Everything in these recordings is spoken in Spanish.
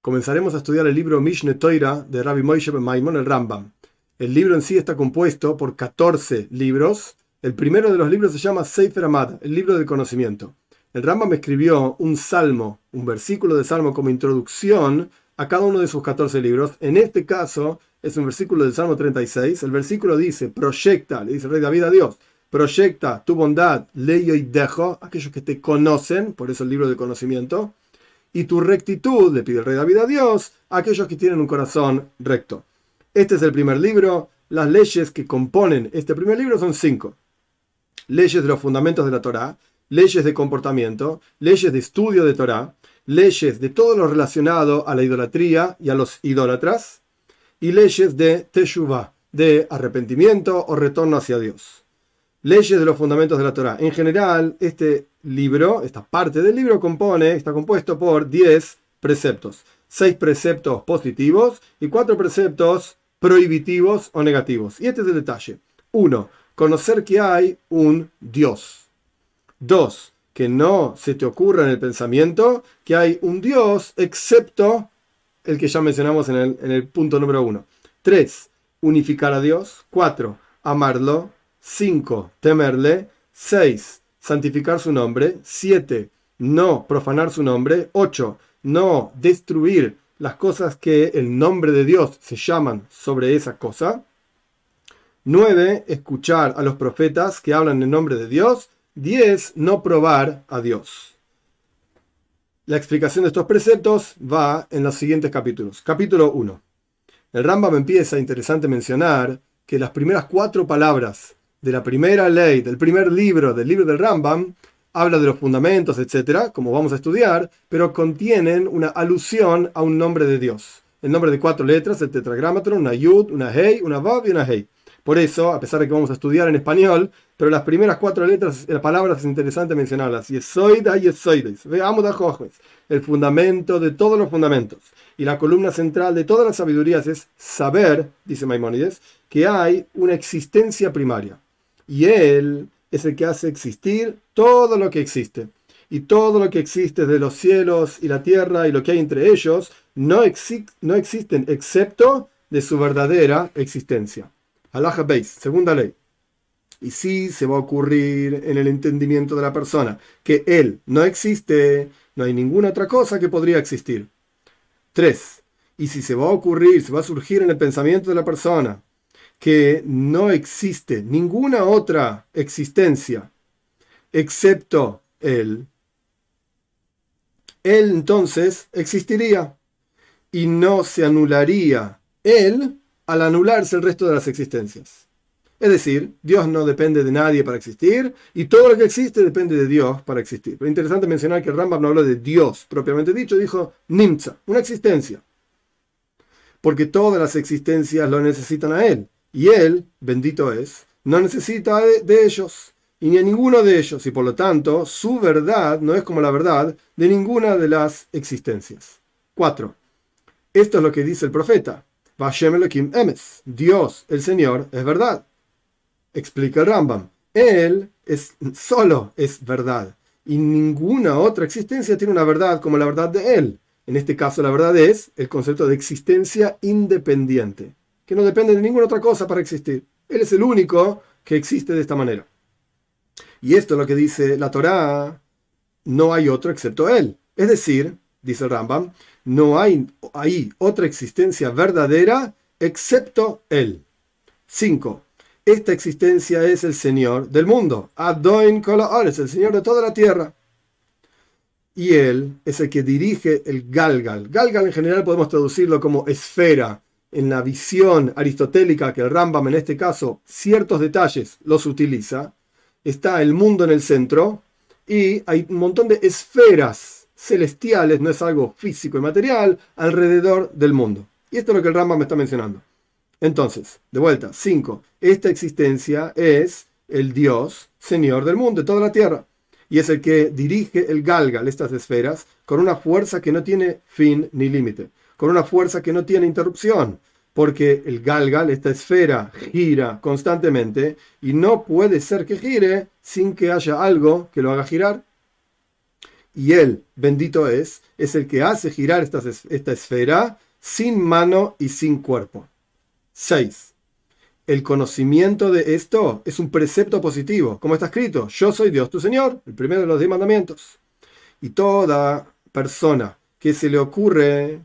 comenzaremos a estudiar el libro Mishne Toira de Rabbi Moshe Ben Maimon, el Rambam. El libro en sí está compuesto por 14 libros. El primero de los libros se llama Sefer Amad, el libro del conocimiento. El Rambam escribió un salmo, un versículo de salmo como introducción a cada uno de sus 14 libros. En este caso es un versículo del Salmo 36. El versículo dice, proyecta, le dice el rey David a Dios, proyecta tu bondad, leyo y dejo, aquellos que te conocen, por eso el libro del conocimiento, y tu rectitud, le pide el rey David a Dios, a aquellos que tienen un corazón recto. Este es el primer libro. Las leyes que componen este primer libro son cinco. Leyes de los fundamentos de la Torá, leyes de comportamiento, leyes de estudio de Torá, leyes de todo lo relacionado a la idolatría y a los idólatras, y leyes de Teshuvah, de arrepentimiento o retorno hacia Dios. Leyes de los fundamentos de la Torá. En general, este libro, esta parte del libro compone, está compuesto por 10 preceptos. 6 preceptos positivos y 4 preceptos prohibitivos o negativos. Y este es el detalle. 1. Conocer que hay un Dios. 2. Que no se te ocurra en el pensamiento que hay un Dios excepto el que ya mencionamos en el, en el punto número 1. 3. Unificar a Dios. 4. Amarlo. 5. Temerle. 6. Santificar su nombre. 7. No profanar su nombre. 8. No destruir las cosas que el nombre de Dios se llaman sobre esa cosa. 9. Escuchar a los profetas que hablan en nombre de Dios. 10. No probar a Dios. La explicación de estos preceptos va en los siguientes capítulos. Capítulo 1. El Rambam empieza, interesante mencionar, que las primeras cuatro palabras de la primera ley, del primer libro, del libro del Rambam, habla de los fundamentos, etcétera, como vamos a estudiar, pero contienen una alusión a un nombre de Dios. El nombre de cuatro letras, el tetragrámatron, una yud, una hei, una vav y una hei. Por eso, a pesar de que vamos a estudiar en español, pero las primeras cuatro letras, las palabras es interesante mencionarlas. Yesoida y Yesoides. Veamos a el fundamento de todos los fundamentos. Y la columna central de todas las sabidurías es saber, dice Maimónides, que hay una existencia primaria. Y él es el que hace existir todo lo que existe. Y todo lo que existe de los cielos y la tierra y lo que hay entre ellos no, no existen excepto de su verdadera existencia. Alaja Beis, segunda ley. Y si se va a ocurrir en el entendimiento de la persona que él no existe, no hay ninguna otra cosa que podría existir. 3. Y si se va a ocurrir, se va a surgir en el pensamiento de la persona que no existe ninguna otra existencia excepto Él, Él entonces existiría y no se anularía Él al anularse el resto de las existencias. Es decir, Dios no depende de nadie para existir y todo lo que existe depende de Dios para existir. Pero interesante mencionar que Rambam no habló de Dios propiamente dicho, dijo Nimza, una existencia. Porque todas las existencias lo necesitan a Él. Y Él, bendito es, no necesita de, ellos y ni a ninguno de ellos. Y por lo tanto, su verdad no es como la verdad de ninguna de las existencias. 4. Esto es lo que dice el profeta. Emes. Dios, el Señor, es verdad. Explica el Rambam. Él es, solo es verdad. Y ninguna otra existencia tiene una verdad como la verdad de Él. En este caso, la verdad es el concepto de existencia independiente, que no depende de ninguna otra cosa para existir. Él es el único que existe de esta manera. Y esto es lo que dice la Torá. No hay otro excepto Él. Es decir, dice Rambam, no hay, hay otra existencia verdadera excepto Él. 5. Esta existencia es el Señor del mundo. Adoin es el Señor de toda la tierra. Y Él es el que dirige el Galgal. Galgal en general podemos traducirlo como esfera. En la visión aristotélica que el Rambam en este caso ciertos detalles los utiliza, está el mundo en el centro y hay un montón de esferas celestiales, no es algo físico y material, alrededor del mundo. Y esto es lo que el Rambam me está mencionando. Entonces, de vuelta, 5. Esta existencia es el Dios, Señor del mundo, de toda la tierra. Y es el que dirige el Galgal, estas esferas, con una fuerza que no tiene fin ni límite, con una fuerza que no tiene interrupción, porque el Galgal, esta esfera, gira constantemente y no puede ser que gire sin que haya algo que lo haga girar. Y Él, bendito es, es el que hace girar esta, esta esfera sin mano y sin cuerpo. 6. El conocimiento de esto es un precepto positivo, como está escrito, yo soy Dios tu Señor, el primero de los diez mandamientos. Y toda persona que se le ocurre,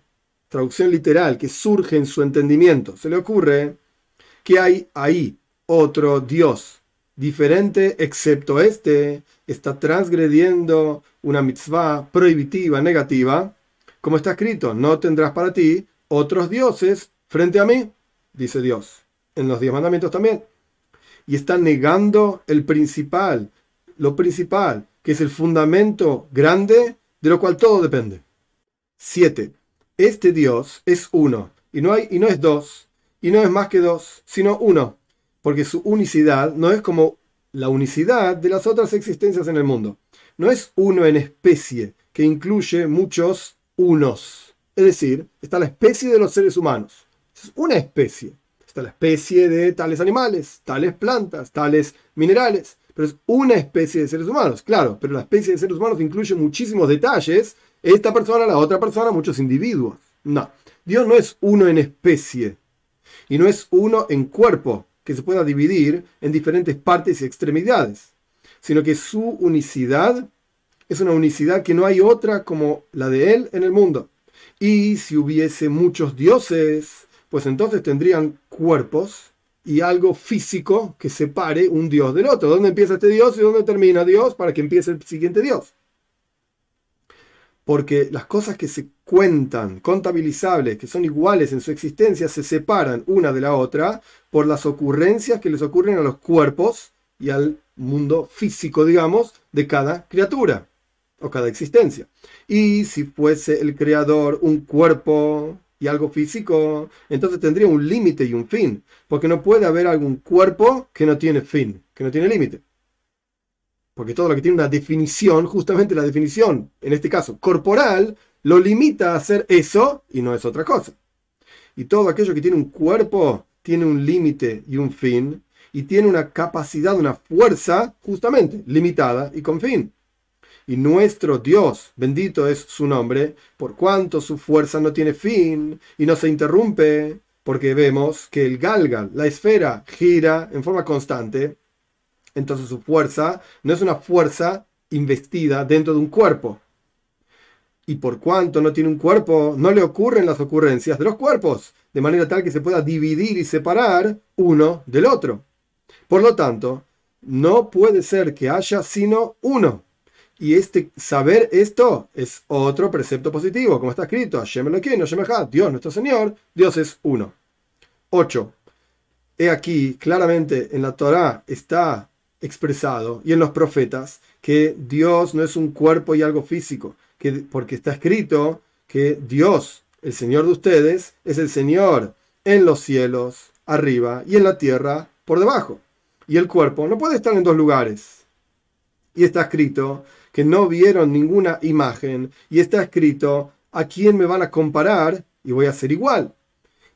traducción literal, que surge en su entendimiento, se le ocurre que hay ahí otro Dios diferente excepto este, está transgrediendo una mitzvah prohibitiva, negativa, como está escrito, no tendrás para ti otros dioses frente a mí, dice Dios, en los diez mandamientos también. Y está negando el principal, lo principal, que es el fundamento grande de lo cual todo depende. 7. Este Dios es uno, y no, hay, y no es dos, y no es más que dos, sino uno porque su unicidad no es como la unicidad de las otras existencias en el mundo. No es uno en especie, que incluye muchos unos. Es decir, está la especie de los seres humanos. Es una especie. Está la especie de tales animales, tales plantas, tales minerales. Pero es una especie de seres humanos, claro. Pero la especie de seres humanos incluye muchísimos detalles. Esta persona, la otra persona, muchos individuos. No. Dios no es uno en especie. Y no es uno en cuerpo que se pueda dividir en diferentes partes y extremidades, sino que su unicidad es una unicidad que no hay otra como la de él en el mundo. Y si hubiese muchos dioses, pues entonces tendrían cuerpos y algo físico que separe un dios del otro. ¿Dónde empieza este dios y dónde termina Dios para que empiece el siguiente dios? Porque las cosas que se cuentan, contabilizables, que son iguales en su existencia, se separan una de la otra por las ocurrencias que les ocurren a los cuerpos y al mundo físico, digamos, de cada criatura o cada existencia. Y si fuese el creador un cuerpo y algo físico, entonces tendría un límite y un fin, porque no puede haber algún cuerpo que no tiene fin, que no tiene límite. Porque todo lo que tiene una definición, justamente la definición, en este caso corporal, lo limita a hacer eso y no es otra cosa. Y todo aquello que tiene un cuerpo tiene un límite y un fin, y tiene una capacidad, una fuerza, justamente, limitada y con fin. Y nuestro Dios, bendito es su nombre, por cuanto su fuerza no tiene fin y no se interrumpe, porque vemos que el galgal, la esfera, gira en forma constante, entonces su fuerza no es una fuerza investida dentro de un cuerpo. Y por cuanto no tiene un cuerpo, no le ocurren las ocurrencias de los cuerpos, de manera tal que se pueda dividir y separar uno del otro. Por lo tanto, no puede ser que haya sino uno. Y este saber esto es otro precepto positivo, como está escrito, Dios nuestro Señor, Dios es uno. 8. He aquí, claramente en la Torah está expresado y en los profetas que Dios no es un cuerpo y algo físico, que, porque está escrito que Dios, el Señor de ustedes, es el Señor en los cielos, arriba, y en la tierra, por debajo. Y el cuerpo no puede estar en dos lugares. Y está escrito que no vieron ninguna imagen, y está escrito a quién me van a comparar y voy a ser igual.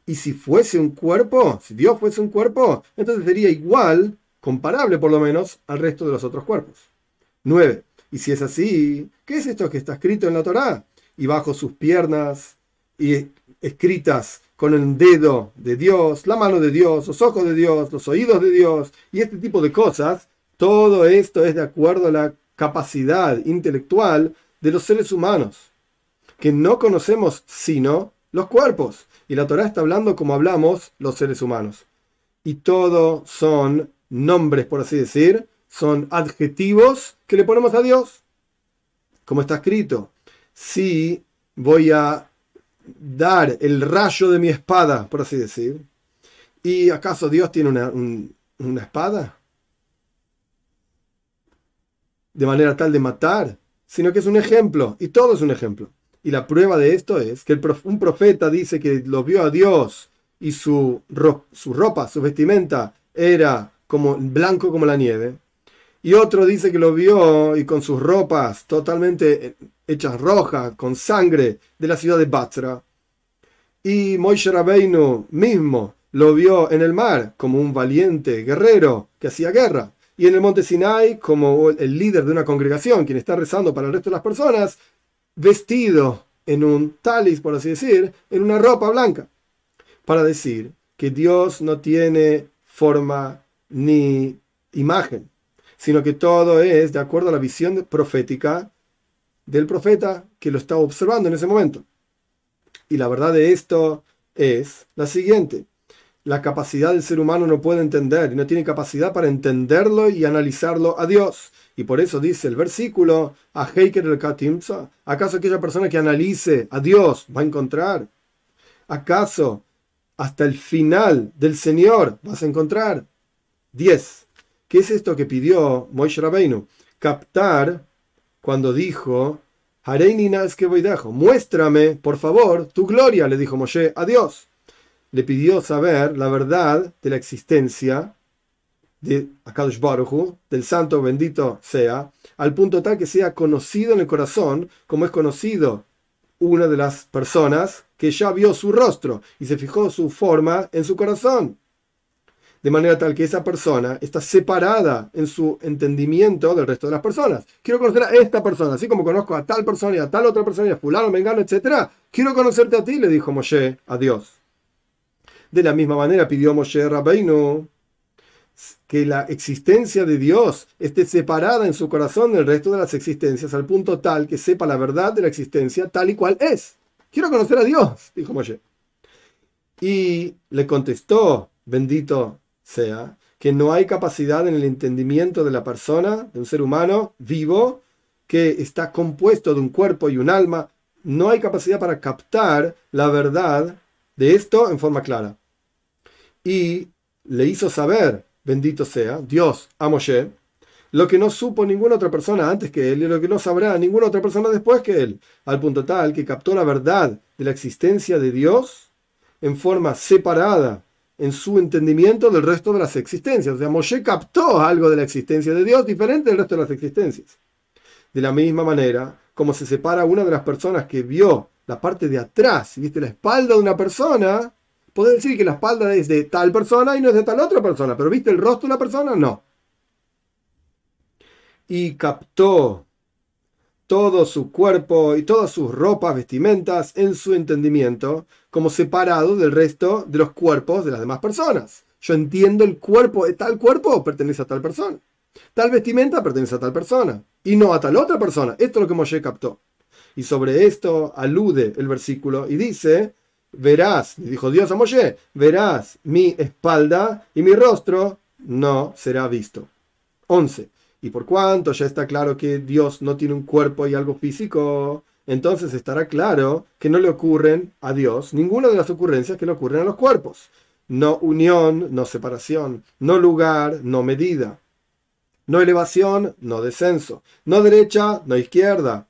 Y si fuese un cuerpo, si Dios fuese un cuerpo, entonces sería igual comparable por lo menos al resto de los otros cuerpos. 9. Y si es así, ¿qué es esto que está escrito en la Torá? Y bajo sus piernas y escritas con el dedo de Dios, la mano de Dios, los ojos de Dios, los oídos de Dios y este tipo de cosas, todo esto es de acuerdo a la capacidad intelectual de los seres humanos, que no conocemos sino los cuerpos. Y la Torá está hablando como hablamos los seres humanos. Y todo son nombres, por así decir, son adjetivos que le ponemos a Dios. Como está escrito, si voy a dar el rayo de mi espada, por así decir, ¿y acaso Dios tiene una, una espada? De manera tal de matar, sino que es un ejemplo, y todo es un ejemplo. Y la prueba de esto es que un profeta dice que lo vio a Dios y su, su ropa, su vestimenta era como blanco como la nieve. Y otro dice que lo vio y con sus ropas totalmente hechas rojas, con sangre, de la ciudad de Batra. Y Moishe Rabbeinu mismo lo vio en el mar como un valiente guerrero que hacía guerra. y en el monte Sinai como el líder de una congregación, quien está rezando para el resto de las personas, vestido en un talis, por así decir, en una ropa blanca, para decir que Dios no tiene forma ni imagen, sino que todo es de acuerdo a la visión profética del profeta que lo está observando en ese momento. Y la verdad de esto es la siguiente. La capacidad del ser humano no puede entender y no tiene capacidad para entenderlo y analizarlo a Dios. Y por eso dice el versículo, a Heiker el Katimsa, ¿acaso aquella persona que analice a Dios va a encontrar? ¿Acaso hasta el final del Señor vas a encontrar? 10. ¿Qué es esto que pidió Moishe Rabbeinu? Captar cuando dijo, es que voy dejo, muéstrame, por favor, tu gloria, le dijo Moshe a Dios. Le pidió saber la verdad de la existencia de Akadosh Baruch del santo bendito sea, al punto tal que sea conocido en el corazón, como es conocido una de las personas que ya vio su rostro y se fijó su forma en su corazón de manera tal que esa persona está separada en su entendimiento del resto de las personas. Quiero conocer a esta persona, así como conozco a tal persona y a tal otra persona y a fulano, mengano, etc. Quiero conocerte a ti, le dijo Moshe a Dios. De la misma manera pidió Moshe Rabbeinu que la existencia de Dios esté separada en su corazón del resto de las existencias, al punto tal que sepa la verdad de la existencia tal y cual es. Quiero conocer a Dios, dijo Moshe. Y le contestó, bendito sea que no hay capacidad en el entendimiento de la persona, de un ser humano vivo, que está compuesto de un cuerpo y un alma, no hay capacidad para captar la verdad de esto en forma clara. Y le hizo saber, bendito sea, Dios a Moshe, lo que no supo ninguna otra persona antes que él y lo que no sabrá ninguna otra persona después que él, al punto tal que captó la verdad de la existencia de Dios en forma separada en su entendimiento del resto de las existencias. O sea, Moshe captó algo de la existencia de Dios diferente del resto de las existencias. De la misma manera, como se separa una de las personas que vio la parte de atrás, viste la espalda de una persona, puede decir que la espalda es de tal persona y no es de tal otra persona, pero viste el rostro de una persona, no. Y captó todo su cuerpo y todas sus ropas, vestimentas en su entendimiento, como separado del resto de los cuerpos de las demás personas. Yo entiendo el cuerpo, de tal cuerpo pertenece a tal persona. Tal vestimenta pertenece a tal persona y no a tal otra persona. Esto es lo que Moshe captó. Y sobre esto alude el versículo y dice, verás, dijo Dios a Moshe, verás mi espalda y mi rostro no será visto. 11. Y por cuanto ya está claro que Dios no tiene un cuerpo y algo físico, entonces estará claro que no le ocurren a Dios ninguna de las ocurrencias que le ocurren a los cuerpos. No unión, no separación, no lugar, no medida. No elevación, no descenso. No derecha, no izquierda.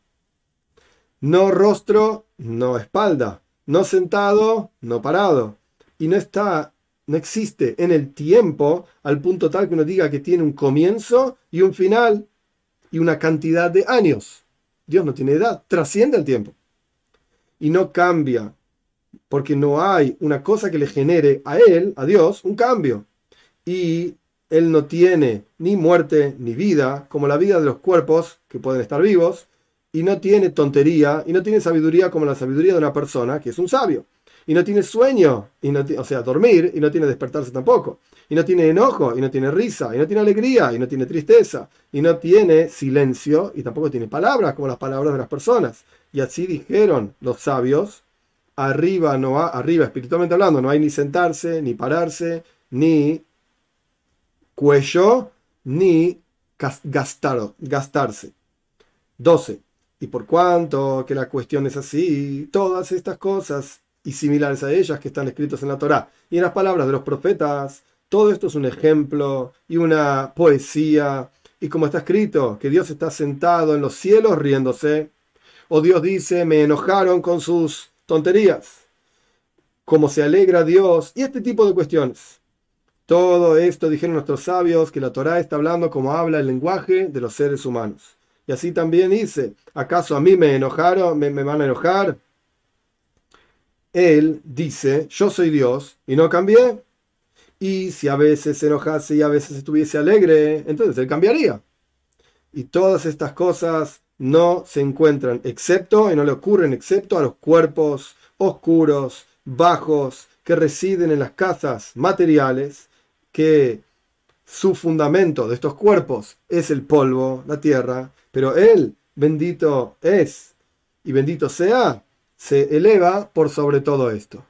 No rostro, no espalda. No sentado, no parado. Y no está no existe en el tiempo al punto tal que uno diga que tiene un comienzo y un final y una cantidad de años. Dios no tiene edad, trasciende el tiempo. Y no cambia, porque no hay una cosa que le genere a Él, a Dios, un cambio. Y Él no tiene ni muerte ni vida, como la vida de los cuerpos que pueden estar vivos, y no tiene tontería, y no tiene sabiduría como la sabiduría de una persona que es un sabio y no tiene sueño, y no o sea, dormir y no tiene despertarse tampoco, y no tiene enojo, y no tiene risa, y no tiene alegría, y no tiene tristeza, y no tiene silencio, y tampoco tiene palabras como las palabras de las personas. Y así dijeron los sabios, arriba, no arriba espiritualmente hablando, no hay ni sentarse, ni pararse, ni cuello, ni gastar, gastarse. 12. Y por cuanto que la cuestión es así, todas estas cosas y similares a ellas que están escritos en la Torá. Y en las palabras de los profetas, todo esto es un ejemplo y una poesía. Y como está escrito, que Dios está sentado en los cielos riéndose. O Dios dice, me enojaron con sus tonterías. Como se alegra Dios. Y este tipo de cuestiones. Todo esto dijeron nuestros sabios, que la Torá está hablando como habla el lenguaje de los seres humanos. Y así también dice, ¿acaso a mí me enojaron, me, me van a enojar? Él dice, yo soy Dios y no cambié. Y si a veces se enojase y a veces estuviese alegre, entonces él cambiaría. Y todas estas cosas no se encuentran excepto, y no le ocurren excepto a los cuerpos oscuros, bajos, que residen en las casas materiales, que su fundamento de estos cuerpos es el polvo, la tierra, pero él, bendito es y bendito sea, se eleva por sobre todo esto.